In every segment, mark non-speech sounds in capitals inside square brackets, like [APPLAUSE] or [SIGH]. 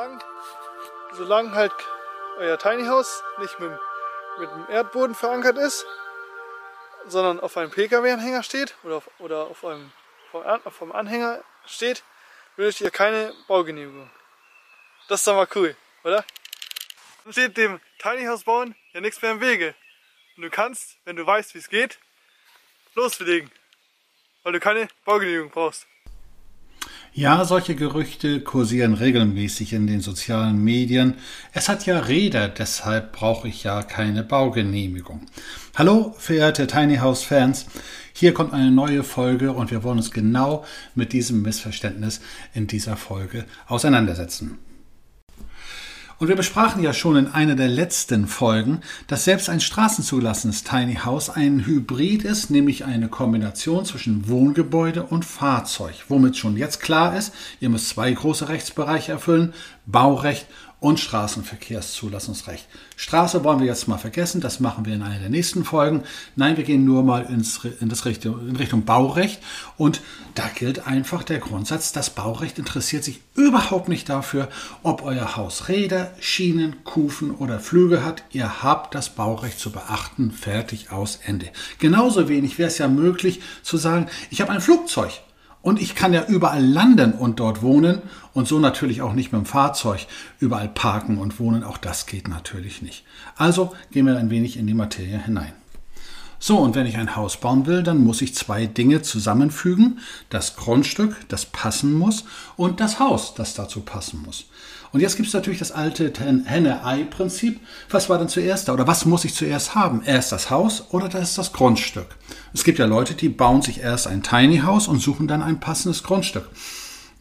Solange solang halt euer Tiny House nicht mit, mit dem Erdboden verankert ist, sondern auf einem Pkw-Anhänger steht oder auf, oder auf einem vom Anhänger steht, benötigt ihr keine Baugenehmigung. Das ist doch mal cool, oder? Dann steht dem Tiny House bauen ja nichts mehr im Wege. Und du kannst, wenn du weißt, wie es geht, loslegen. Weil du keine Baugenehmigung brauchst. Ja, solche Gerüchte kursieren regelmäßig in den sozialen Medien. Es hat ja Räder, deshalb brauche ich ja keine Baugenehmigung. Hallo, verehrte Tiny House Fans. Hier kommt eine neue Folge und wir wollen uns genau mit diesem Missverständnis in dieser Folge auseinandersetzen. Und wir besprachen ja schon in einer der letzten Folgen, dass selbst ein straßenzugelassenes Tiny House ein Hybrid ist, nämlich eine Kombination zwischen Wohngebäude und Fahrzeug, womit schon jetzt klar ist, ihr müsst zwei große Rechtsbereiche erfüllen, Baurecht und Straßenverkehrszulassungsrecht. Straße wollen wir jetzt mal vergessen, das machen wir in einer der nächsten Folgen. Nein, wir gehen nur mal ins, in, das Richtung, in Richtung Baurecht und da gilt einfach der Grundsatz, das Baurecht interessiert sich überhaupt nicht dafür, ob euer Haus Räder, Schienen, Kufen oder Flügel hat. Ihr habt das Baurecht zu beachten, fertig aus Ende. Genauso wenig wäre es ja möglich zu sagen, ich habe ein Flugzeug und ich kann ja überall landen und dort wohnen und so natürlich auch nicht mit dem Fahrzeug überall parken und wohnen. Auch das geht natürlich nicht. Also gehen wir ein wenig in die Materie hinein. So, und wenn ich ein Haus bauen will, dann muss ich zwei Dinge zusammenfügen. Das Grundstück, das passen muss, und das Haus, das dazu passen muss. Und jetzt gibt es natürlich das alte Henne-Ei-Prinzip. Was war denn zuerst da? Oder was muss ich zuerst haben? Erst das Haus oder das ist das Grundstück? Es gibt ja Leute, die bauen sich erst ein Tiny House und suchen dann ein passendes Grundstück.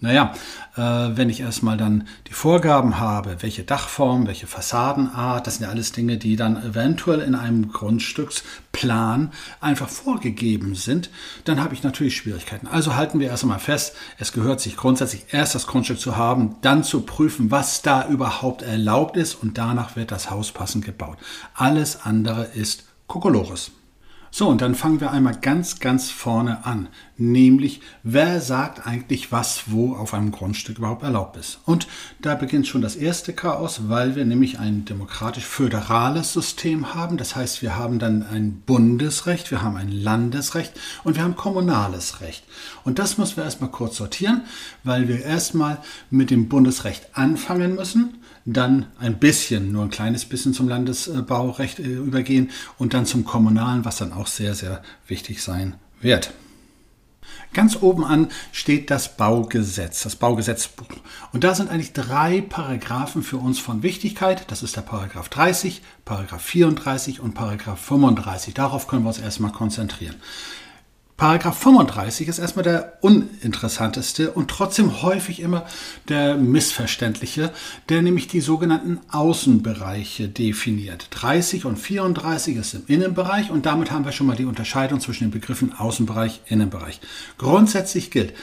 Naja, äh, wenn ich erstmal dann die Vorgaben habe, welche Dachform, welche Fassadenart, das sind ja alles Dinge, die dann eventuell in einem Grundstücksplan einfach vorgegeben sind, dann habe ich natürlich Schwierigkeiten. Also halten wir erst einmal fest, es gehört sich grundsätzlich erst das Grundstück zu haben, dann zu prüfen, was da überhaupt erlaubt ist und danach wird das Haus passend gebaut. Alles andere ist Kokolores. So, und dann fangen wir einmal ganz, ganz vorne an. Nämlich, wer sagt eigentlich, was wo auf einem Grundstück überhaupt erlaubt ist? Und da beginnt schon das erste Chaos, weil wir nämlich ein demokratisch-föderales System haben. Das heißt, wir haben dann ein Bundesrecht, wir haben ein Landesrecht und wir haben kommunales Recht. Und das müssen wir erstmal kurz sortieren, weil wir erstmal mit dem Bundesrecht anfangen müssen dann ein bisschen, nur ein kleines bisschen zum Landesbaurecht äh, übergehen und dann zum kommunalen, was dann auch sehr, sehr wichtig sein wird. Ganz oben an steht das Baugesetz, das Baugesetzbuch. Und da sind eigentlich drei Paragraphen für uns von Wichtigkeit. Das ist der Paragraph 30, Paragraph 34 und Paragraph 35. Darauf können wir uns erstmal konzentrieren. Paragraph 35 ist erstmal der uninteressanteste und trotzdem häufig immer der missverständliche, der nämlich die sogenannten Außenbereiche definiert. 30 und 34 ist im Innenbereich und damit haben wir schon mal die Unterscheidung zwischen den Begriffen Außenbereich, Innenbereich. Grundsätzlich gilt,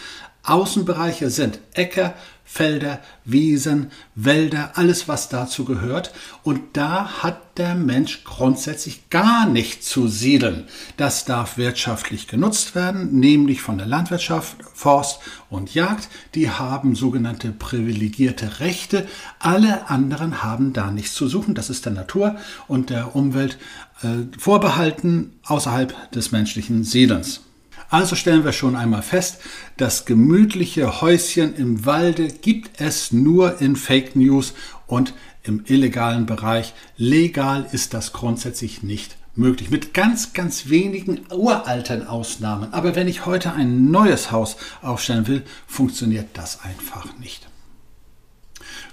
Außenbereiche sind Äcker, Felder, Wiesen, Wälder, alles was dazu gehört. Und da hat der Mensch grundsätzlich gar nicht zu siedeln. Das darf wirtschaftlich genutzt werden, nämlich von der Landwirtschaft, Forst und Jagd. Die haben sogenannte privilegierte Rechte. Alle anderen haben da nichts zu suchen. Das ist der Natur und der Umwelt äh, vorbehalten außerhalb des menschlichen Siedelns. Also stellen wir schon einmal fest, das gemütliche Häuschen im Walde gibt es nur in Fake News und im illegalen Bereich. Legal ist das grundsätzlich nicht möglich. Mit ganz, ganz wenigen uralten Ausnahmen. Aber wenn ich heute ein neues Haus aufstellen will, funktioniert das einfach nicht.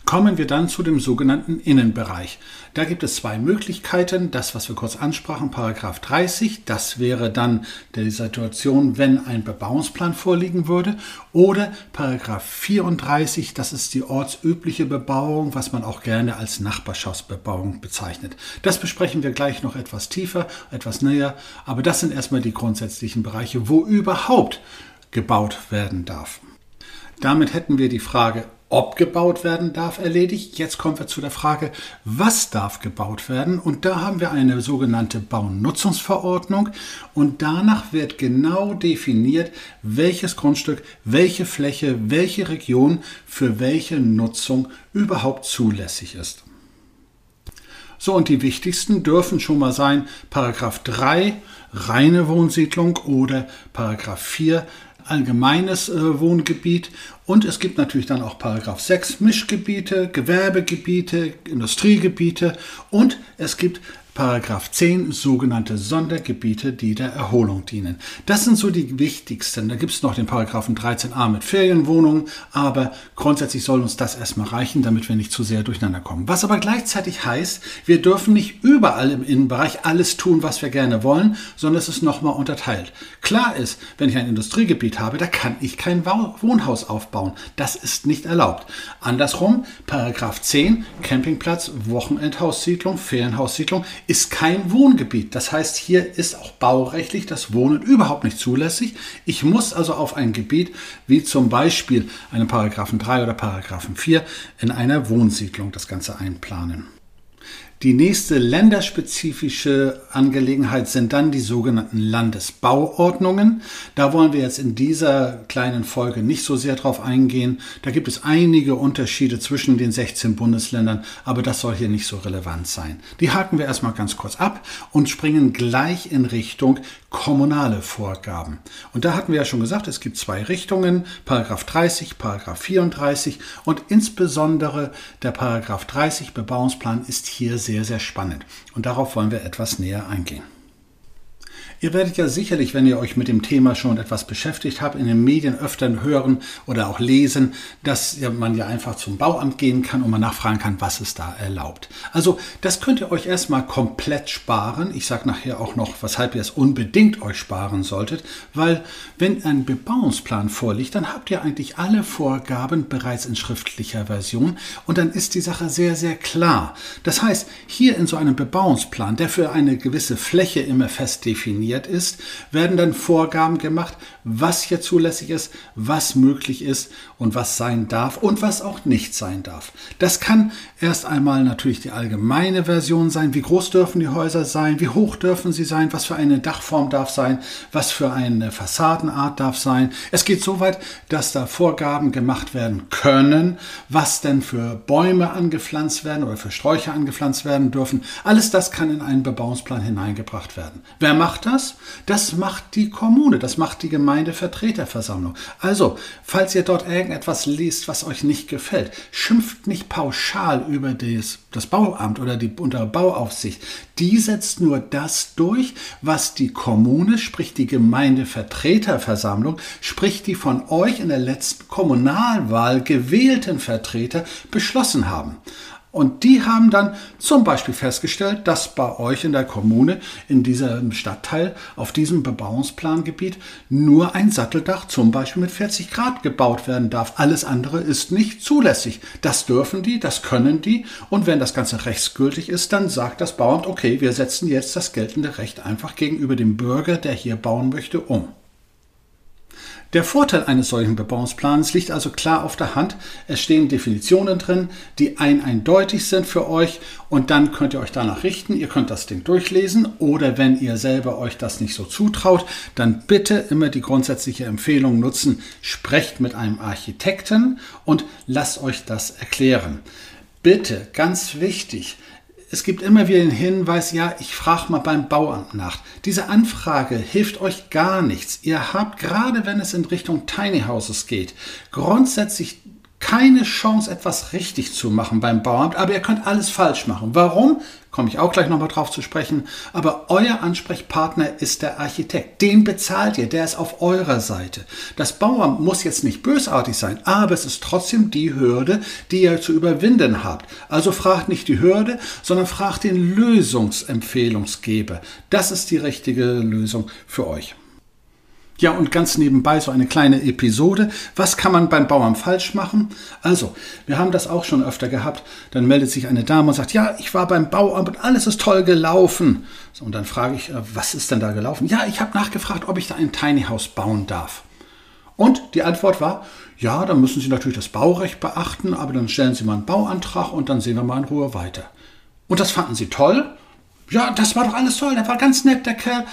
Kommen wir dann zu dem sogenannten Innenbereich. Da gibt es zwei Möglichkeiten. Das, was wir kurz ansprachen, Paragraph 30, das wäre dann die Situation, wenn ein Bebauungsplan vorliegen würde. Oder Paragraph 34, das ist die ortsübliche Bebauung, was man auch gerne als Nachbarschaftsbebauung bezeichnet. Das besprechen wir gleich noch etwas tiefer, etwas näher. Aber das sind erstmal die grundsätzlichen Bereiche, wo überhaupt gebaut werden darf. Damit hätten wir die Frage, ob gebaut werden darf, erledigt. Jetzt kommen wir zu der Frage, was darf gebaut werden? Und da haben wir eine sogenannte Baunutzungsverordnung und danach wird genau definiert, welches Grundstück, welche Fläche, welche Region für welche Nutzung überhaupt zulässig ist. So, und die wichtigsten dürfen schon mal sein Paragraph 3 reine Wohnsiedlung oder Paragraph 4 allgemeines äh, Wohngebiet. Und es gibt natürlich dann auch Paragraph 6 Mischgebiete, Gewerbegebiete, Industriegebiete. Und es gibt Paragraph 10 sogenannte Sondergebiete, die der Erholung dienen. Das sind so die wichtigsten. Da gibt es noch den Paragraphen 13a mit Ferienwohnungen, aber grundsätzlich soll uns das erstmal reichen, damit wir nicht zu sehr durcheinander kommen. Was aber gleichzeitig heißt, wir dürfen nicht überall im Innenbereich alles tun, was wir gerne wollen, sondern es ist nochmal unterteilt. Klar ist, wenn ich ein Industriegebiet habe, da kann ich kein Wohnhaus aufbauen. Das ist nicht erlaubt. Andersrum, Paragraph 10, Campingplatz, Wochenendhaussiedlung, Ferienhaussiedlung, ist kein Wohngebiet. Das heißt, hier ist auch baurechtlich das Wohnen überhaupt nicht zulässig. Ich muss also auf ein Gebiet wie zum Beispiel einen Paragraphen 3 oder Paragraphen 4 in einer Wohnsiedlung das Ganze einplanen. Die nächste länderspezifische Angelegenheit sind dann die sogenannten Landesbauordnungen. Da wollen wir jetzt in dieser kleinen Folge nicht so sehr drauf eingehen. Da gibt es einige Unterschiede zwischen den 16 Bundesländern, aber das soll hier nicht so relevant sein. Die haken wir erstmal ganz kurz ab und springen gleich in Richtung kommunale Vorgaben. Und da hatten wir ja schon gesagt, es gibt zwei Richtungen, Paragraph 30, Paragraph 34 und insbesondere der Paragraph 30 Bebauungsplan ist hier sehr, sehr spannend. Und darauf wollen wir etwas näher eingehen. Ihr werdet ja sicherlich, wenn ihr euch mit dem Thema schon etwas beschäftigt habt, in den Medien öfter hören oder auch lesen, dass man ja einfach zum Bauamt gehen kann und man nachfragen kann, was ist da erlaubt. Also das könnt ihr euch erstmal komplett sparen. Ich sage nachher auch noch, weshalb ihr es unbedingt euch sparen solltet, weil wenn ein Bebauungsplan vorliegt, dann habt ihr eigentlich alle Vorgaben bereits in schriftlicher Version und dann ist die Sache sehr, sehr klar. Das heißt, hier in so einem Bebauungsplan, der für eine gewisse Fläche immer fest definiert, definiert ist, werden dann Vorgaben gemacht, was hier zulässig ist, was möglich ist und was sein darf und was auch nicht sein darf. Das kann erst einmal natürlich die allgemeine Version sein. Wie groß dürfen die Häuser sein? Wie hoch dürfen sie sein? Was für eine Dachform darf sein? Was für eine Fassadenart darf sein? Es geht so weit, dass da Vorgaben gemacht werden können, was denn für Bäume angepflanzt werden oder für Sträucher angepflanzt werden dürfen. Alles das kann in einen Bebauungsplan hineingebracht werden. Wer macht das? Das? Das macht die Kommune, das macht die Gemeindevertreterversammlung. Also, falls ihr dort irgendetwas liest, was euch nicht gefällt, schimpft nicht pauschal über das, das Bauamt oder die untere Bauaufsicht. Die setzt nur das durch, was die Kommune, sprich die Gemeindevertreterversammlung, sprich die von euch in der letzten Kommunalwahl gewählten Vertreter beschlossen haben. Und die haben dann zum Beispiel festgestellt, dass bei euch in der Kommune, in diesem Stadtteil, auf diesem Bebauungsplangebiet nur ein Satteldach zum Beispiel mit 40 Grad gebaut werden darf. Alles andere ist nicht zulässig. Das dürfen die, das können die. Und wenn das Ganze rechtsgültig ist, dann sagt das Bauamt, okay, wir setzen jetzt das geltende Recht einfach gegenüber dem Bürger, der hier bauen möchte, um. Der Vorteil eines solchen Bebauungsplans liegt also klar auf der Hand. Es stehen Definitionen drin, die ein eindeutig sind für euch und dann könnt ihr euch danach richten. Ihr könnt das Ding durchlesen oder wenn ihr selber euch das nicht so zutraut, dann bitte immer die grundsätzliche Empfehlung nutzen, sprecht mit einem Architekten und lasst euch das erklären. Bitte, ganz wichtig, es gibt immer wieder den Hinweis, ja, ich frage mal beim Bauamt nach. Diese Anfrage hilft euch gar nichts. Ihr habt, gerade wenn es in Richtung Tiny Houses geht, grundsätzlich keine Chance, etwas richtig zu machen beim Bauamt, aber ihr könnt alles falsch machen. Warum? Komme ich auch gleich nochmal drauf zu sprechen. Aber euer Ansprechpartner ist der Architekt. Den bezahlt ihr, der ist auf eurer Seite. Das Bauamt muss jetzt nicht bösartig sein, aber es ist trotzdem die Hürde, die ihr zu überwinden habt. Also fragt nicht die Hürde, sondern fragt den Lösungsempfehlungsgeber. Das ist die richtige Lösung für euch. Ja, und ganz nebenbei so eine kleine Episode. Was kann man beim Bauern falsch machen? Also, wir haben das auch schon öfter gehabt. Dann meldet sich eine Dame und sagt, ja, ich war beim Bauamt und alles ist toll gelaufen. So, und dann frage ich, äh, was ist denn da gelaufen? Ja, ich habe nachgefragt, ob ich da ein Tiny House bauen darf. Und die Antwort war, ja, dann müssen Sie natürlich das Baurecht beachten, aber dann stellen Sie mal einen Bauantrag und dann sehen wir mal in Ruhe weiter. Und das fanden Sie toll? Ja, das war doch alles toll, der war ganz nett, der Kerl.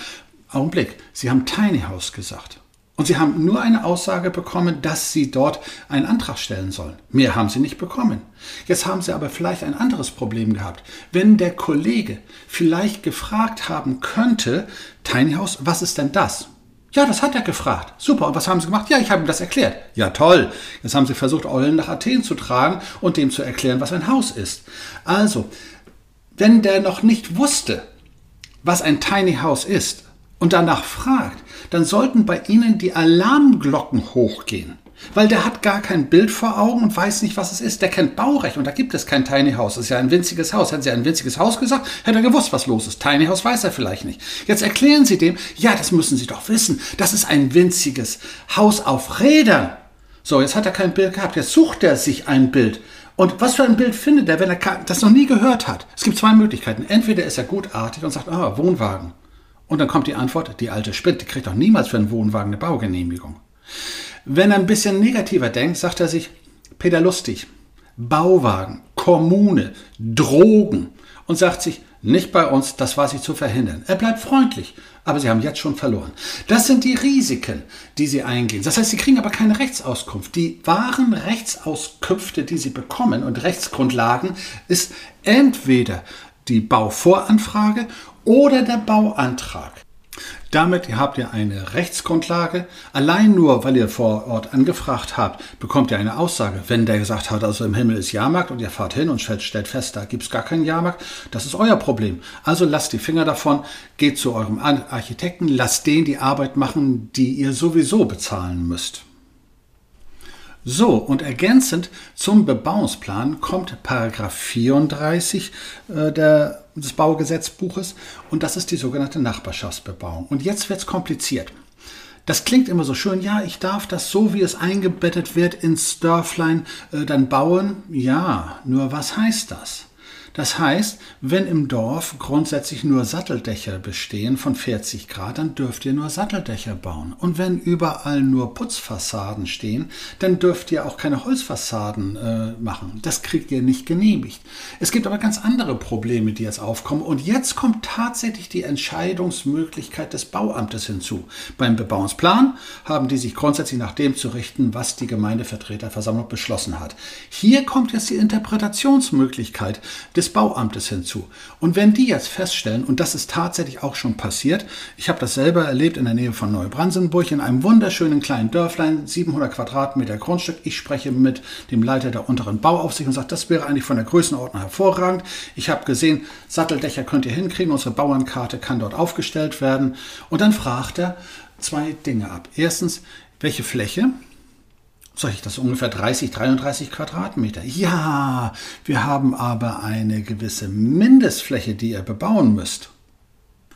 Augenblick, Sie haben Tiny House gesagt. Und Sie haben nur eine Aussage bekommen, dass Sie dort einen Antrag stellen sollen. Mehr haben Sie nicht bekommen. Jetzt haben Sie aber vielleicht ein anderes Problem gehabt. Wenn der Kollege vielleicht gefragt haben könnte, Tiny House, was ist denn das? Ja, das hat er gefragt. Super. Und was haben Sie gemacht? Ja, ich habe ihm das erklärt. Ja, toll. Jetzt haben Sie versucht, Eulen nach Athen zu tragen und dem zu erklären, was ein Haus ist. Also, wenn der noch nicht wusste, was ein Tiny House ist, und danach fragt, dann sollten bei Ihnen die Alarmglocken hochgehen. Weil der hat gar kein Bild vor Augen und weiß nicht, was es ist. Der kennt Baurecht und da gibt es kein Tiny House. Das ist ja ein winziges Haus. Hätten Sie ein winziges Haus gesagt, hätte er gewusst, was los ist. Tiny House weiß er vielleicht nicht. Jetzt erklären Sie dem, ja, das müssen Sie doch wissen. Das ist ein winziges Haus auf Rädern. So, jetzt hat er kein Bild gehabt. Jetzt sucht er sich ein Bild. Und was für ein Bild findet er, wenn er das noch nie gehört hat? Es gibt zwei Möglichkeiten. Entweder ist er gutartig und sagt, ah, Wohnwagen. Und dann kommt die Antwort, die alte spinnt, die kriegt doch niemals für einen Wohnwagen eine Baugenehmigung. Wenn er ein bisschen negativer denkt, sagt er sich, Peter Lustig, Bauwagen, Kommune, Drogen und sagt sich, nicht bei uns, das war sie zu verhindern. Er bleibt freundlich, aber sie haben jetzt schon verloren. Das sind die Risiken, die sie eingehen. Das heißt, sie kriegen aber keine Rechtsauskunft. Die wahren Rechtsauskünfte, die sie bekommen und Rechtsgrundlagen, ist entweder die Bauvoranfrage oder der Bauantrag. Damit habt ihr eine Rechtsgrundlage. Allein nur, weil ihr vor Ort angefragt habt, bekommt ihr eine Aussage. Wenn der gesagt hat, also im Himmel ist Jahrmarkt und ihr fahrt hin und stellt fest, da gibt es gar keinen Jahrmarkt, das ist euer Problem. Also lasst die Finger davon, geht zu eurem Architekten, lasst den die Arbeit machen, die ihr sowieso bezahlen müsst. So, und ergänzend zum Bebauungsplan kommt Paragraph 34 äh, der, des Baugesetzbuches und das ist die sogenannte Nachbarschaftsbebauung. Und jetzt wird es kompliziert. Das klingt immer so schön, ja, ich darf das so, wie es eingebettet wird ins Dörflein, äh, dann bauen. Ja, nur was heißt das? Das heißt, wenn im Dorf grundsätzlich nur Satteldächer bestehen von 40 Grad, dann dürft ihr nur Satteldächer bauen. Und wenn überall nur Putzfassaden stehen, dann dürft ihr auch keine Holzfassaden äh, machen. Das kriegt ihr nicht genehmigt. Es gibt aber ganz andere Probleme, die jetzt aufkommen. Und jetzt kommt tatsächlich die Entscheidungsmöglichkeit des Bauamtes hinzu. Beim Bebauungsplan haben die sich grundsätzlich nach dem zu richten, was die Gemeindevertreterversammlung beschlossen hat. Hier kommt jetzt die Interpretationsmöglichkeit des Bauamtes hinzu. Und wenn die jetzt feststellen, und das ist tatsächlich auch schon passiert, ich habe das selber erlebt in der Nähe von Neubrandenburg, in einem wunderschönen kleinen Dörflein, 700 Quadratmeter Grundstück. Ich spreche mit dem Leiter der unteren Bauaufsicht und sage, das wäre eigentlich von der Größenordnung hervorragend. Ich habe gesehen, Satteldächer könnt ihr hinkriegen, unsere Bauernkarte kann dort aufgestellt werden. Und dann fragt er zwei Dinge ab. Erstens, welche Fläche? Sag ich das, ungefähr 30, 33 Quadratmeter. Ja, wir haben aber eine gewisse Mindestfläche, die ihr bebauen müsst.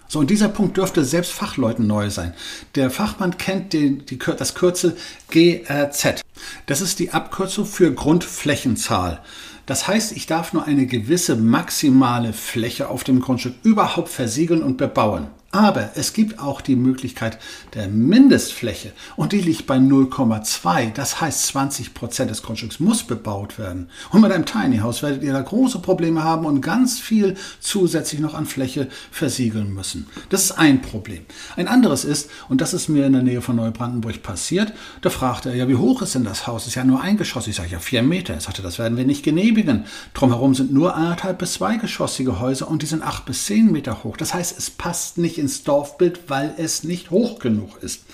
So, und dieser Punkt dürfte selbst Fachleuten neu sein. Der Fachmann kennt den, die, das Kürzel GRZ. Das ist die Abkürzung für Grundflächenzahl. Das heißt, ich darf nur eine gewisse maximale Fläche auf dem Grundstück überhaupt versiegeln und bebauen. Aber es gibt auch die Möglichkeit der Mindestfläche und die liegt bei 0,2. Das heißt, 20 Prozent des Grundstücks muss bebaut werden. Und mit einem Tiny House werdet ihr da große Probleme haben und ganz viel zusätzlich noch an Fläche versiegeln müssen. Das ist ein Problem. Ein anderes ist, und das ist mir in der Nähe von Neubrandenburg passiert, da fragte er, ja, wie hoch ist denn das Haus? Ist ja nur ein Geschoss. Ich sage, ja, vier Meter. Er sagte, das werden wir nicht genehmigen. Drumherum sind nur anderthalb bis zweigeschossige Häuser und die sind acht bis zehn Meter hoch. Das heißt, es passt nicht ins Dorfbild, weil es nicht hoch genug ist.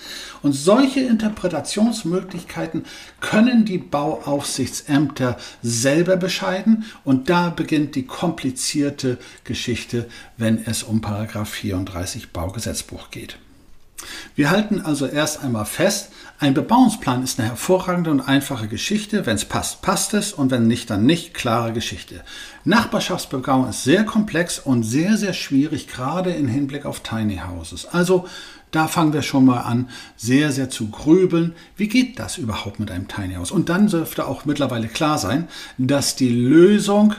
Und solche Interpretationsmöglichkeiten können die Bauaufsichtsämter selber bescheiden und da beginnt die komplizierte Geschichte, wenn es um Paragraph 34 Baugesetzbuch geht. Wir halten also erst einmal fest, ein Bebauungsplan ist eine hervorragende und einfache Geschichte. Wenn es passt, passt es und wenn nicht, dann nicht. Klare Geschichte. Nachbarschaftsbebauung ist sehr komplex und sehr, sehr schwierig, gerade im Hinblick auf Tiny Houses. Also da fangen wir schon mal an, sehr, sehr zu grübeln. Wie geht das überhaupt mit einem Tiny House? Und dann dürfte auch mittlerweile klar sein, dass die Lösung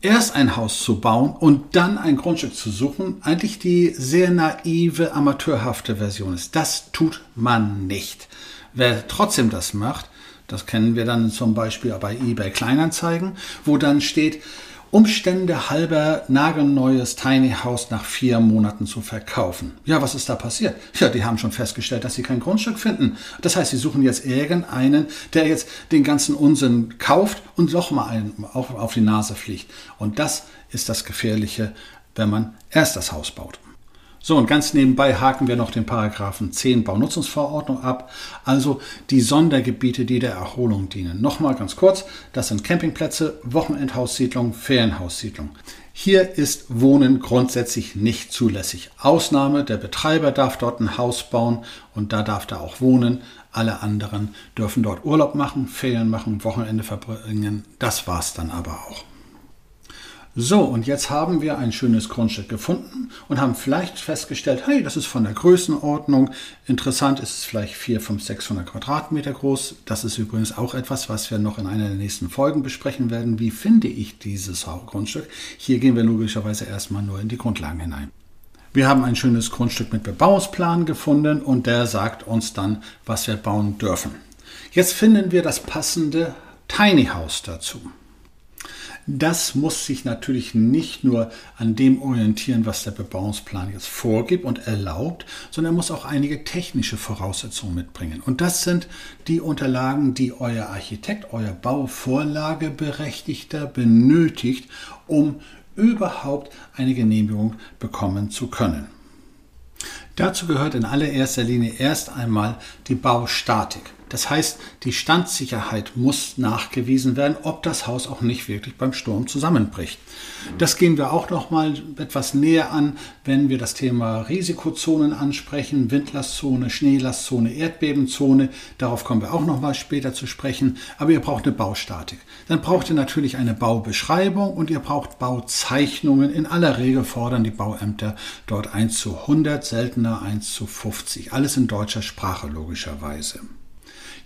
erst ein Haus zu bauen und dann ein Grundstück zu suchen, eigentlich die sehr naive, amateurhafte Version ist. Das tut man nicht. Wer trotzdem das macht, das kennen wir dann zum Beispiel bei eBay Kleinanzeigen, wo dann steht, Umstände halber nagelneues Tiny House nach vier Monaten zu verkaufen. Ja, was ist da passiert? Ja, die haben schon festgestellt, dass sie kein Grundstück finden. Das heißt, sie suchen jetzt irgendeinen, der jetzt den ganzen Unsinn kauft und noch mal einen auf, auf die Nase fliegt. Und das ist das Gefährliche, wenn man erst das Haus baut. So, und ganz nebenbei haken wir noch den Paragraphen 10 Baunutzungsverordnung ab, also die Sondergebiete, die der Erholung dienen. Nochmal ganz kurz, das sind Campingplätze, Wochenendhaussiedlungen, Ferienhaussiedlungen. Hier ist Wohnen grundsätzlich nicht zulässig. Ausnahme, der Betreiber darf dort ein Haus bauen und da darf er auch wohnen. Alle anderen dürfen dort Urlaub machen, Ferien machen, Wochenende verbringen. Das war's dann aber auch. So, und jetzt haben wir ein schönes Grundstück gefunden und haben vielleicht festgestellt, hey, das ist von der Größenordnung. Interessant ist es vielleicht 4, 5, 600 Quadratmeter groß. Das ist übrigens auch etwas, was wir noch in einer der nächsten Folgen besprechen werden. Wie finde ich dieses Grundstück? Hier gehen wir logischerweise erstmal nur in die Grundlagen hinein. Wir haben ein schönes Grundstück mit Bebauungsplan gefunden und der sagt uns dann, was wir bauen dürfen. Jetzt finden wir das passende Tiny House dazu. Das muss sich natürlich nicht nur an dem orientieren, was der Bebauungsplan jetzt vorgibt und erlaubt, sondern er muss auch einige technische Voraussetzungen mitbringen. Und das sind die Unterlagen, die euer Architekt, euer Bauvorlageberechtigter benötigt, um überhaupt eine Genehmigung bekommen zu können. Dazu gehört in allererster Linie erst einmal die Baustatik. Das heißt, die Standsicherheit muss nachgewiesen werden, ob das Haus auch nicht wirklich beim Sturm zusammenbricht. Das gehen wir auch noch mal etwas näher an, wenn wir das Thema Risikozonen ansprechen, Windlastzone, Schneelastzone, Erdbebenzone. Darauf kommen wir auch noch mal später zu sprechen. Aber ihr braucht eine Baustatik. Dann braucht ihr natürlich eine Baubeschreibung und ihr braucht Bauzeichnungen. In aller Regel fordern die Bauämter dort 1 zu 100, seltener 1 zu 50. Alles in deutscher Sprache logischerweise.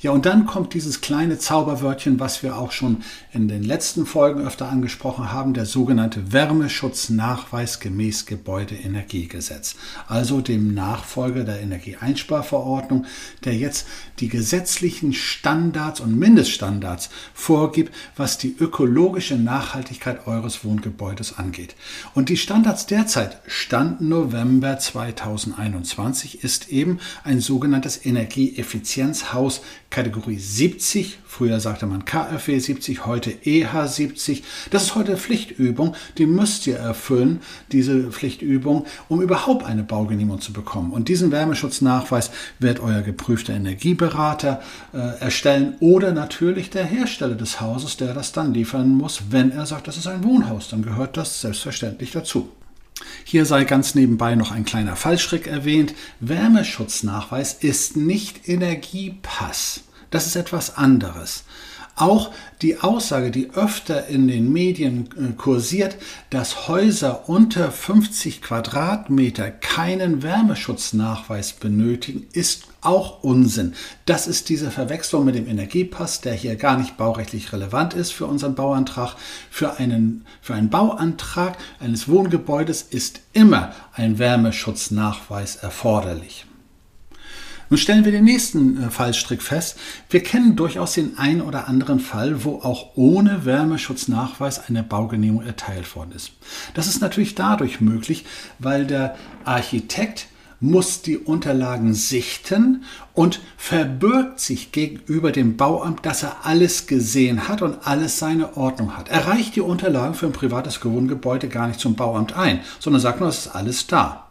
Ja, und dann kommt dieses kleine Zauberwörtchen, was wir auch schon in den letzten Folgen öfter angesprochen haben, der sogenannte Wärmeschutznachweis gemäß Gebäudeenergiegesetz, also dem Nachfolger der Energieeinsparverordnung, der jetzt die gesetzlichen Standards und Mindeststandards vorgibt, was die ökologische Nachhaltigkeit eures Wohngebäudes angeht. Und die Standards derzeit, Stand November 2021, ist eben ein sogenanntes Energieeffizienzhaus Kategorie 70. Früher sagte man KfW 70, heute EH 70. Das ist heute Pflichtübung. Die müsst ihr erfüllen, diese Pflichtübung, um überhaupt eine Baugenehmigung zu bekommen. Und diesen Wärmeschutznachweis wird euer geprüfter Energieberater äh, erstellen oder natürlich der Hersteller des Hauses, der das dann liefern muss, wenn er sagt, das ist ein Wohnhaus. Dann gehört das selbstverständlich dazu. Hier sei ganz nebenbei noch ein kleiner Fallstrick erwähnt. Wärmeschutznachweis ist nicht Energiepass. Das ist etwas anderes. Auch die Aussage, die öfter in den Medien äh, kursiert, dass Häuser unter 50 Quadratmeter keinen Wärmeschutznachweis benötigen, ist auch Unsinn. Das ist diese Verwechslung mit dem Energiepass, der hier gar nicht baurechtlich relevant ist für unseren Bauantrag. Für einen, für einen Bauantrag eines Wohngebäudes ist immer ein Wärmeschutznachweis erforderlich. Nun stellen wir den nächsten äh, Fallstrick fest. Wir kennen durchaus den einen oder anderen Fall, wo auch ohne Wärmeschutznachweis eine Baugenehmigung erteilt worden ist. Das ist natürlich dadurch möglich, weil der Architekt muss die Unterlagen sichten und verbirgt sich gegenüber dem Bauamt, dass er alles gesehen hat und alles seine Ordnung hat. Er reicht die Unterlagen für ein privates Wohngebäude gar nicht zum Bauamt ein, sondern sagt nur, es ist alles da.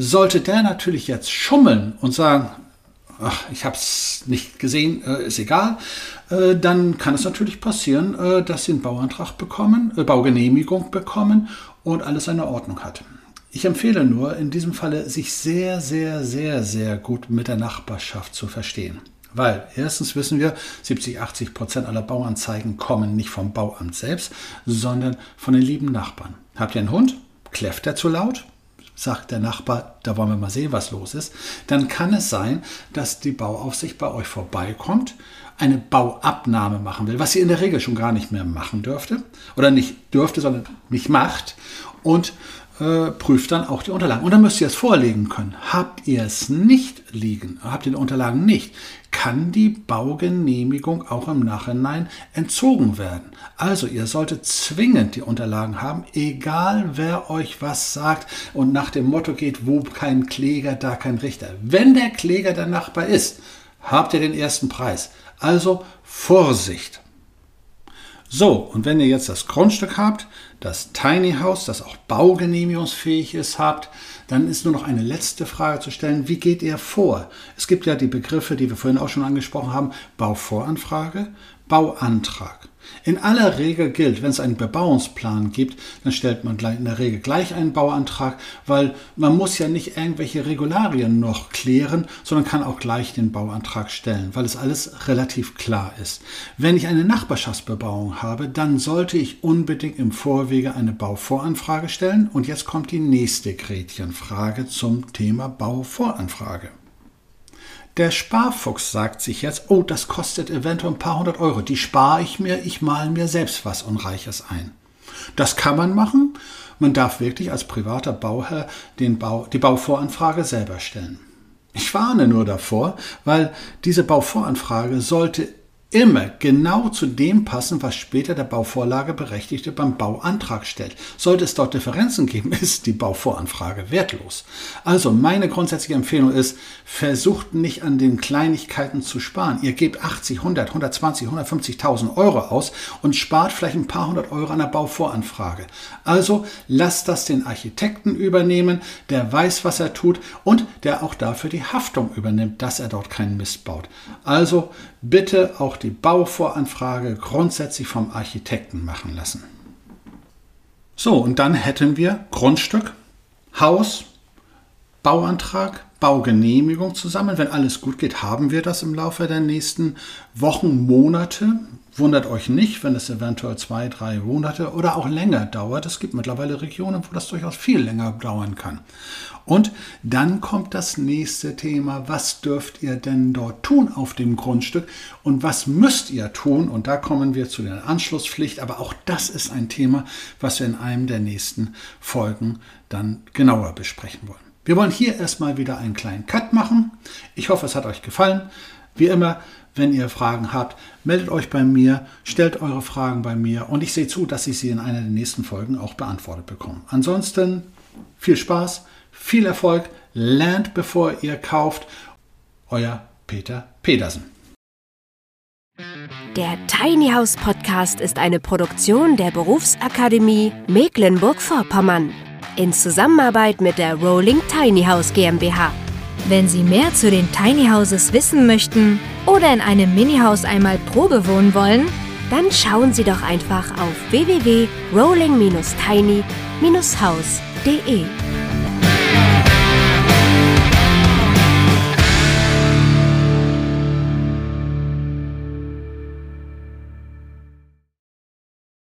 Sollte der natürlich jetzt schummeln und sagen, ach, ich habe es nicht gesehen, äh, ist egal, äh, dann kann es natürlich passieren, äh, dass sie einen Bauantrag bekommen, äh, Baugenehmigung bekommen und alles seine Ordnung hat. Ich empfehle nur in diesem Falle, sich sehr, sehr, sehr, sehr gut mit der Nachbarschaft zu verstehen. Weil erstens wissen wir, 70, 80 Prozent aller Bauanzeigen kommen nicht vom Bauamt selbst, sondern von den lieben Nachbarn. Habt ihr einen Hund? Kläfft er zu laut? Sagt der Nachbar, da wollen wir mal sehen, was los ist, dann kann es sein, dass die Bauaufsicht bei euch vorbeikommt, eine Bauabnahme machen will, was sie in der Regel schon gar nicht mehr machen dürfte oder nicht dürfte, sondern nicht macht und äh, prüft dann auch die Unterlagen. Und dann müsst ihr es vorlegen können. Habt ihr es nicht liegen, habt ihr die Unterlagen nicht, kann die Baugenehmigung auch im Nachhinein entzogen werden. Also ihr solltet zwingend die Unterlagen haben, egal wer euch was sagt und nach dem Motto geht, wo kein Kläger, da kein Richter. Wenn der Kläger der Nachbar ist, habt ihr den ersten Preis. Also Vorsicht. So, und wenn ihr jetzt das Grundstück habt, das Tiny House, das auch baugenehmigungsfähig ist, habt, dann ist nur noch eine letzte Frage zu stellen. Wie geht ihr vor? Es gibt ja die Begriffe, die wir vorhin auch schon angesprochen haben. Bauvoranfrage, Bauantrag. In aller Regel gilt, wenn es einen Bebauungsplan gibt, dann stellt man in der Regel gleich einen Bauantrag, weil man muss ja nicht irgendwelche Regularien noch klären, sondern kann auch gleich den Bauantrag stellen, weil es alles relativ klar ist. Wenn ich eine Nachbarschaftsbebauung habe, dann sollte ich unbedingt im Vorwege eine Bauvoranfrage stellen. Und jetzt kommt die nächste Gretchenfrage zum Thema Bauvoranfrage. Der Sparfuchs sagt sich jetzt, oh, das kostet eventuell ein paar hundert Euro. Die spare ich mir, ich male mir selbst was Unreiches ein. Das kann man machen. Man darf wirklich als privater Bauherr den Bau, die Bauvoranfrage selber stellen. Ich warne nur davor, weil diese Bauvoranfrage sollte immer genau zu dem passen, was später der Bauvorlageberechtigte beim Bauantrag stellt. Sollte es dort Differenzen geben, [LAUGHS] ist die Bauvoranfrage wertlos. Also meine grundsätzliche Empfehlung ist, versucht nicht an den Kleinigkeiten zu sparen. Ihr gebt 80, 100, 120, 150.000 Euro aus und spart vielleicht ein paar hundert Euro an der Bauvoranfrage. Also lasst das den Architekten übernehmen, der weiß, was er tut und der auch dafür die Haftung übernimmt, dass er dort keinen Mist baut. Also bitte auch die Bauvoranfrage grundsätzlich vom Architekten machen lassen. So, und dann hätten wir Grundstück, Haus, Bauantrag, Baugenehmigung zusammen. Wenn alles gut geht, haben wir das im Laufe der nächsten Wochen, Monate. Wundert euch nicht, wenn es eventuell zwei, drei Monate oder auch länger dauert. Es gibt mittlerweile Regionen, wo das durchaus viel länger dauern kann. Und dann kommt das nächste Thema. Was dürft ihr denn dort tun auf dem Grundstück und was müsst ihr tun? Und da kommen wir zu der Anschlusspflicht. Aber auch das ist ein Thema, was wir in einem der nächsten Folgen dann genauer besprechen wollen. Wir wollen hier erstmal wieder einen kleinen Cut machen. Ich hoffe, es hat euch gefallen. Wie immer, wenn ihr Fragen habt, meldet euch bei mir, stellt eure Fragen bei mir und ich sehe zu, dass ich sie in einer der nächsten Folgen auch beantwortet bekomme. Ansonsten viel Spaß, viel Erfolg, lernt bevor ihr kauft. Euer Peter Pedersen. Der Tiny House Podcast ist eine Produktion der Berufsakademie Mecklenburg-Vorpommern in Zusammenarbeit mit der Rolling Tiny House GmbH. Wenn Sie mehr zu den Tiny Houses wissen möchten oder in einem Mini-Haus einmal Probe wohnen wollen, dann schauen Sie doch einfach auf www.rolling-tiny-house.de.